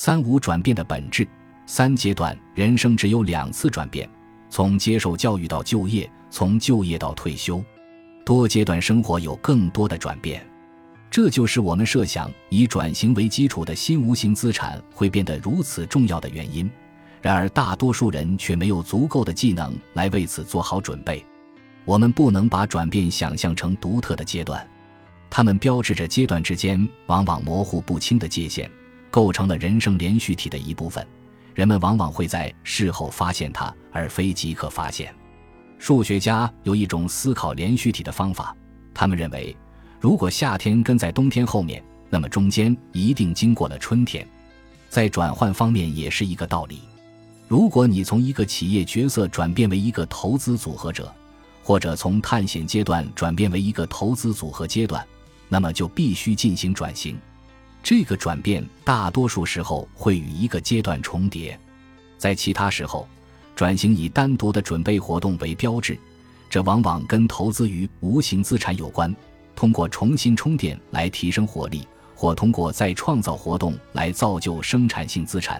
三无转变的本质，三阶段人生只有两次转变：从接受教育到就业，从就业到退休。多阶段生活有更多的转变，这就是我们设想以转型为基础的新无形资产会变得如此重要的原因。然而，大多数人却没有足够的技能来为此做好准备。我们不能把转变想象成独特的阶段，它们标志着阶段之间往往模糊不清的界限，构成了人生连续体的一部分。人们往往会在事后发现它，而非即刻发现。数学家有一种思考连续体的方法，他们认为，如果夏天跟在冬天后面，那么中间一定经过了春天。在转换方面也是一个道理。如果你从一个企业角色转变为一个投资组合者，或者从探险阶段转变为一个投资组合阶段，那么就必须进行转型。这个转变大多数时候会与一个阶段重叠，在其他时候，转型以单独的准备活动为标志，这往往跟投资于无形资产有关，通过重新充电来提升活力，或通过再创造活动来造就生产性资产。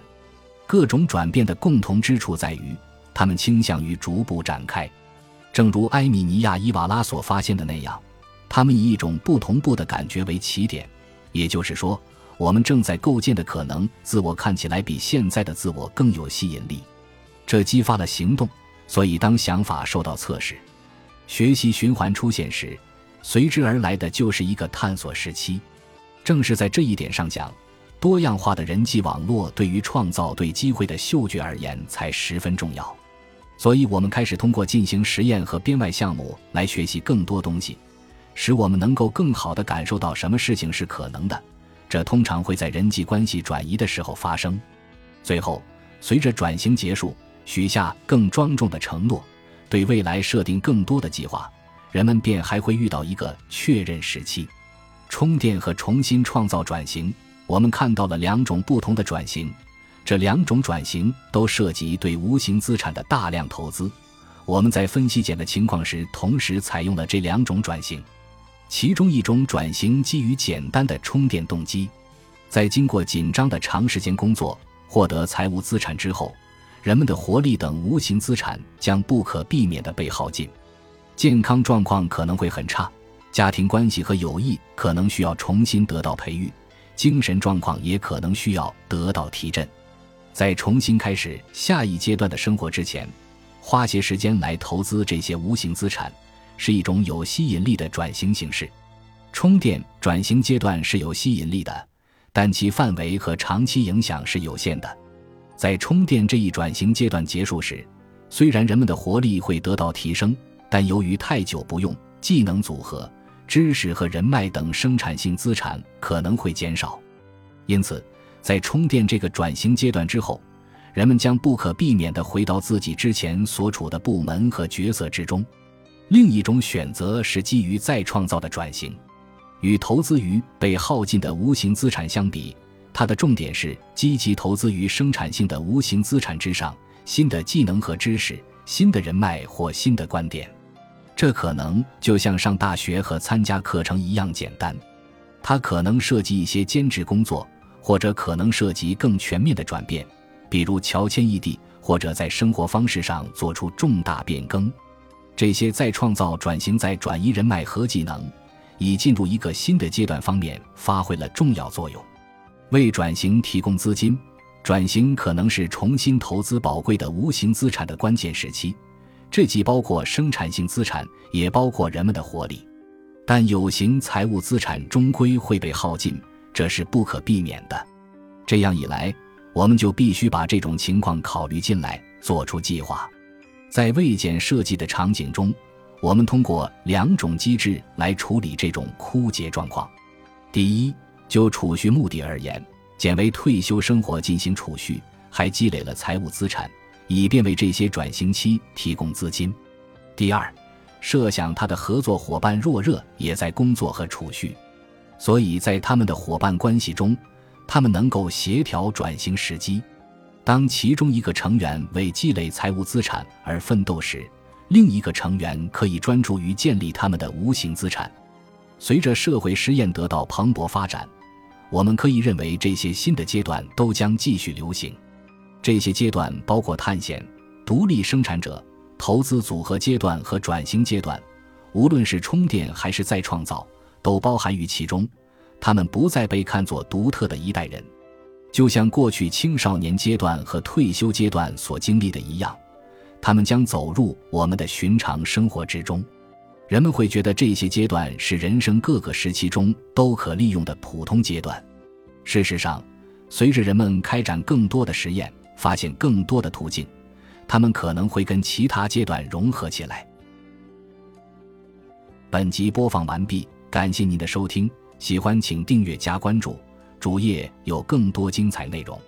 各种转变的共同之处在于，他们倾向于逐步展开，正如埃米尼亚·伊瓦拉所发现的那样，他们以一种不同步的感觉为起点，也就是说，我们正在构建的可能自我看起来比现在的自我更有吸引力，这激发了行动。所以，当想法受到测试，学习循环出现时，随之而来的就是一个探索时期。正是在这一点上讲。多样化的人际网络对于创造对机会的嗅觉而言才十分重要，所以我们开始通过进行实验和编外项目来学习更多东西，使我们能够更好地感受到什么事情是可能的。这通常会在人际关系转移的时候发生。最后，随着转型结束，许下更庄重的承诺，对未来设定更多的计划，人们便还会遇到一个确认时期，充电和重新创造转型。我们看到了两种不同的转型，这两种转型都涉及对无形资产的大量投资。我们在分析简的情况时，同时采用了这两种转型。其中一种转型基于简单的充电动机，在经过紧张的长时间工作获得财务资产之后，人们的活力等无形资产将不可避免地被耗尽，健康状况可能会很差，家庭关系和友谊可能需要重新得到培育。精神状况也可能需要得到提振，在重新开始下一阶段的生活之前，花些时间来投资这些无形资产，是一种有吸引力的转型形式。充电转型阶段是有吸引力的，但其范围和长期影响是有限的。在充电这一转型阶段结束时，虽然人们的活力会得到提升，但由于太久不用，技能组合。知识和人脉等生产性资产可能会减少，因此，在充电这个转型阶段之后，人们将不可避免地回到自己之前所处的部门和角色之中。另一种选择是基于再创造的转型，与投资于被耗尽的无形资产相比，它的重点是积极投资于生产性的无形资产之上，新的技能和知识、新的人脉或新的观点。这可能就像上大学和参加课程一样简单，它可能涉及一些兼职工作，或者可能涉及更全面的转变，比如乔迁异地，或者在生活方式上做出重大变更。这些在创造转型、在转移人脉和技能，以进入一个新的阶段方面发挥了重要作用，为转型提供资金。转型可能是重新投资宝贵的无形资产的关键时期。这既包括生产性资产，也包括人们的活力，但有形财务资产终归会被耗尽，这是不可避免的。这样一来，我们就必须把这种情况考虑进来，做出计划。在未检设计的场景中，我们通过两种机制来处理这种枯竭状况。第一，就储蓄目的而言，简为退休生活进行储蓄，还积累了财务资产。以便为这些转型期提供资金。第二，设想他的合作伙伴若热也在工作和储蓄，所以在他们的伙伴关系中，他们能够协调转型时机。当其中一个成员为积累财务资产而奋斗时，另一个成员可以专注于建立他们的无形资产。随着社会实验得到蓬勃发展，我们可以认为这些新的阶段都将继续流行。这些阶段包括探险、独立生产者、投资组合阶段和转型阶段，无论是充电还是再创造，都包含于其中。他们不再被看作独特的一代人，就像过去青少年阶段和退休阶段所经历的一样，他们将走入我们的寻常生活之中。人们会觉得这些阶段是人生各个时期中都可利用的普通阶段。事实上，随着人们开展更多的实验，发现更多的途径，他们可能会跟其他阶段融合起来。本集播放完毕，感谢您的收听，喜欢请订阅加关注，主页有更多精彩内容。